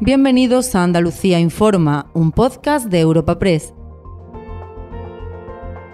Bienvenidos a Andalucía Informa, un podcast de Europa Press.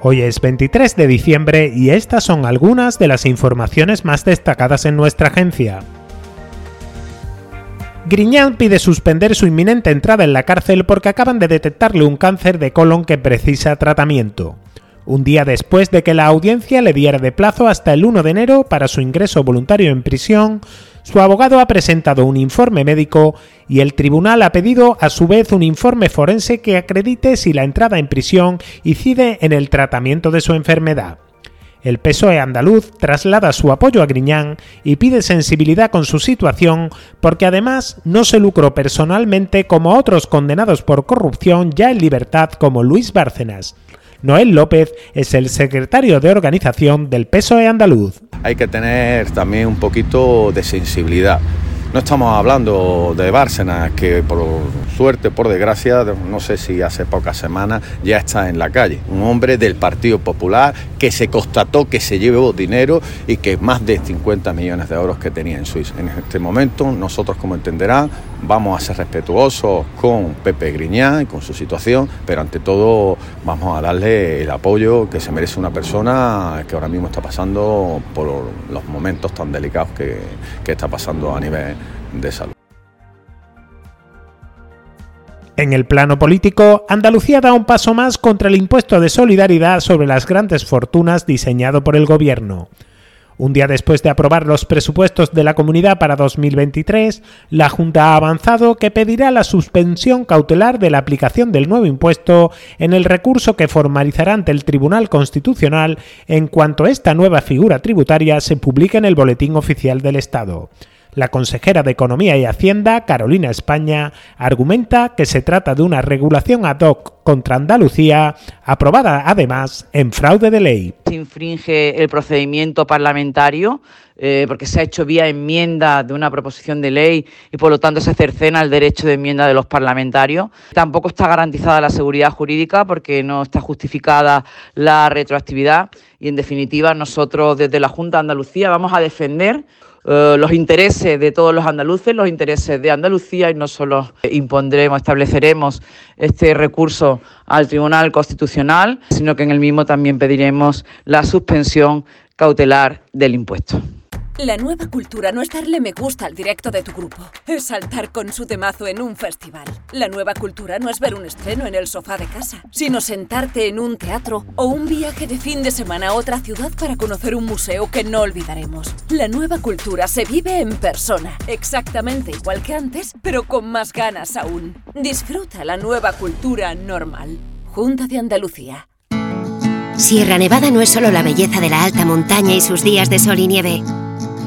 Hoy es 23 de diciembre y estas son algunas de las informaciones más destacadas en nuestra agencia. Griñán pide suspender su inminente entrada en la cárcel porque acaban de detectarle un cáncer de colon que precisa tratamiento. Un día después de que la audiencia le diera de plazo hasta el 1 de enero para su ingreso voluntario en prisión, su abogado ha presentado un informe médico y el tribunal ha pedido a su vez un informe forense que acredite si la entrada en prisión incide en el tratamiento de su enfermedad. El PSOE andaluz traslada su apoyo a Griñán y pide sensibilidad con su situación porque además no se lucró personalmente como otros condenados por corrupción ya en libertad como Luis Bárcenas. Noel López es el secretario de organización del PSOE andaluz. Hay que tener también un poquito de sensibilidad no estamos hablando de Bárcenas, que por suerte, por desgracia, no sé si hace pocas semanas ya está en la calle. Un hombre del Partido Popular que se constató que se llevó dinero y que más de 50 millones de euros que tenía en Suiza. En este momento, nosotros, como entenderán, vamos a ser respetuosos con Pepe Griñán y con su situación, pero ante todo vamos a darle el apoyo que se merece una persona que ahora mismo está pasando por los momentos tan delicados que, que está pasando a nivel de salud. En el plano político, Andalucía da un paso más contra el impuesto de solidaridad sobre las grandes fortunas diseñado por el gobierno. Un día después de aprobar los presupuestos de la comunidad para 2023, la Junta ha avanzado que pedirá la suspensión cautelar de la aplicación del nuevo impuesto en el recurso que formalizará ante el Tribunal Constitucional en cuanto esta nueva figura tributaria se publique en el Boletín Oficial del Estado. La consejera de Economía y Hacienda, Carolina España, argumenta que se trata de una regulación ad hoc contra Andalucía, aprobada además en fraude de ley. Se infringe el procedimiento parlamentario eh, porque se ha hecho vía enmienda de una proposición de ley y por lo tanto se cercena el derecho de enmienda de los parlamentarios. Tampoco está garantizada la seguridad jurídica porque no está justificada la retroactividad y en definitiva nosotros desde la Junta de Andalucía vamos a defender eh, los intereses de todos los andaluces, los intereses de Andalucía y no solo impondremos, estableceremos este recurso al Tribunal Constitucional, sino que en el mismo también pediremos la suspensión cautelar del impuesto. La nueva cultura no es darle me gusta al directo de tu grupo, es saltar con su temazo en un festival. La nueva cultura no es ver un estreno en el sofá de casa, sino sentarte en un teatro o un viaje de fin de semana a otra ciudad para conocer un museo que no olvidaremos. La nueva cultura se vive en persona, exactamente igual que antes, pero con más ganas aún. Disfruta la nueva cultura normal. Junta de Andalucía. Sierra Nevada no es solo la belleza de la alta montaña y sus días de sol y nieve.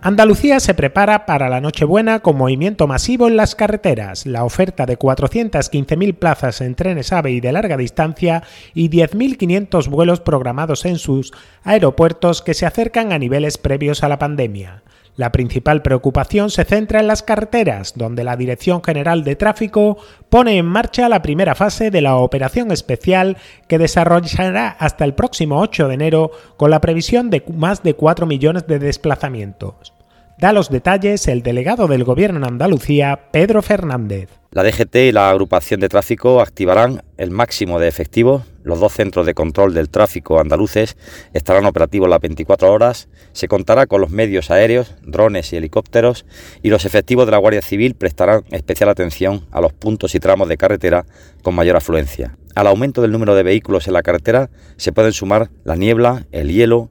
Andalucía se prepara para la Nochebuena con movimiento masivo en las carreteras, la oferta de 415.000 plazas en trenes AVE y de larga distancia y 10.500 vuelos programados en sus aeropuertos que se acercan a niveles previos a la pandemia. La principal preocupación se centra en las carreteras, donde la Dirección General de Tráfico pone en marcha la primera fase de la operación especial que desarrollará hasta el próximo 8 de enero con la previsión de más de 4 millones de desplazamientos. Da los detalles el delegado del Gobierno en Andalucía, Pedro Fernández. La DGT y la agrupación de tráfico activarán el máximo de efectivos. Los dos centros de control del tráfico andaluces estarán operativos las 24 horas. Se contará con los medios aéreos, drones y helicópteros y los efectivos de la Guardia Civil prestarán especial atención a los puntos y tramos de carretera con mayor afluencia. Al aumento del número de vehículos en la carretera se pueden sumar la niebla, el hielo,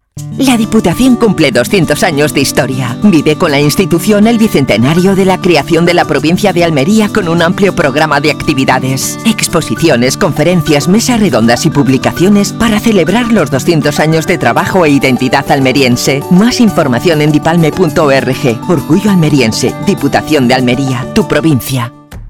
La Diputación cumple 200 años de historia. Vive con la institución el bicentenario de la creación de la provincia de Almería con un amplio programa de actividades, exposiciones, conferencias, mesas redondas y publicaciones para celebrar los 200 años de trabajo e identidad almeriense. Más información en dipalme.org. Orgullo almeriense. Diputación de Almería, tu provincia.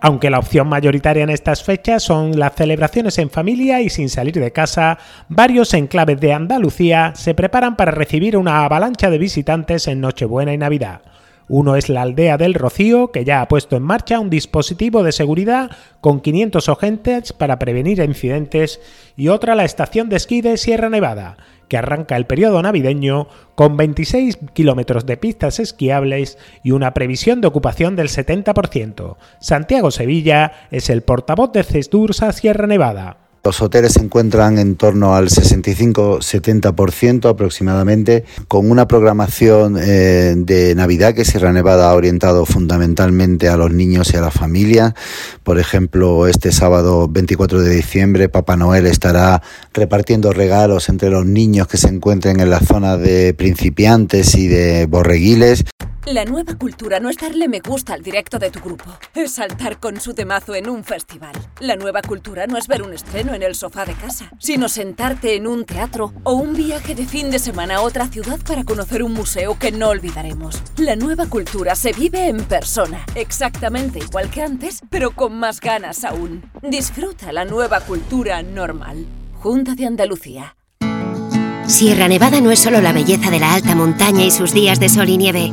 Aunque la opción mayoritaria en estas fechas son las celebraciones en familia y sin salir de casa, varios enclaves de Andalucía se preparan para recibir una avalancha de visitantes en Nochebuena y Navidad. Uno es la aldea del Rocío, que ya ha puesto en marcha un dispositivo de seguridad con 500 agentes para prevenir incidentes, y otra la estación de esquí de Sierra Nevada, que arranca el periodo navideño con 26 kilómetros de pistas esquiables y una previsión de ocupación del 70%. Santiago Sevilla es el portavoz de Cesdursa Sierra Nevada. Los hoteles se encuentran en torno al 65-70% aproximadamente, con una programación eh, de Navidad que Sierra Nevada ha orientado fundamentalmente a los niños y a la familia. Por ejemplo, este sábado 24 de diciembre, Papá Noel estará repartiendo regalos entre los niños que se encuentren en la zona de principiantes y de borreguiles. La nueva cultura no es darle me gusta al directo de tu grupo, es saltar con su temazo en un festival. La nueva cultura no es ver un estreno en el sofá de casa, sino sentarte en un teatro o un viaje de fin de semana a otra ciudad para conocer un museo que no olvidaremos. La nueva cultura se vive en persona, exactamente igual que antes, pero con más ganas aún. Disfruta la nueva cultura normal. Junta de Andalucía. Sierra Nevada no es solo la belleza de la alta montaña y sus días de sol y nieve.